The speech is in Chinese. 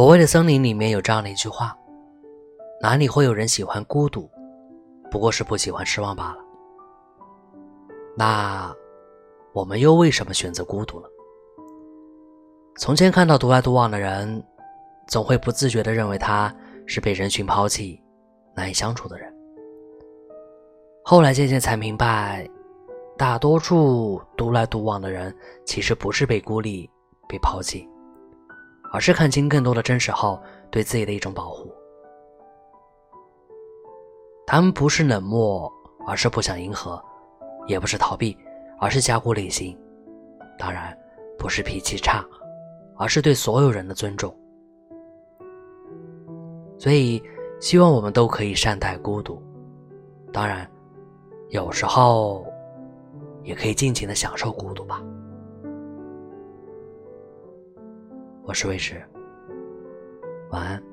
所谓的森林里面有这样的一句话：“哪里会有人喜欢孤独？不过是不喜欢失望罢了。”那我们又为什么选择孤独呢？从前看到独来独往的人，总会不自觉地认为他是被人群抛弃、难以相处的人。后来渐渐才明白，大多数独来独往的人其实不是被孤立、被抛弃，而是看清更多的真实后对自己的一种保护。他们不是冷漠，而是不想迎合；也不是逃避，而是加固内心。当然，不是脾气差，而是对所有人的尊重。所以，希望我们都可以善待孤独。当然。有时候，也可以尽情的享受孤独吧。我是魏迟，晚安。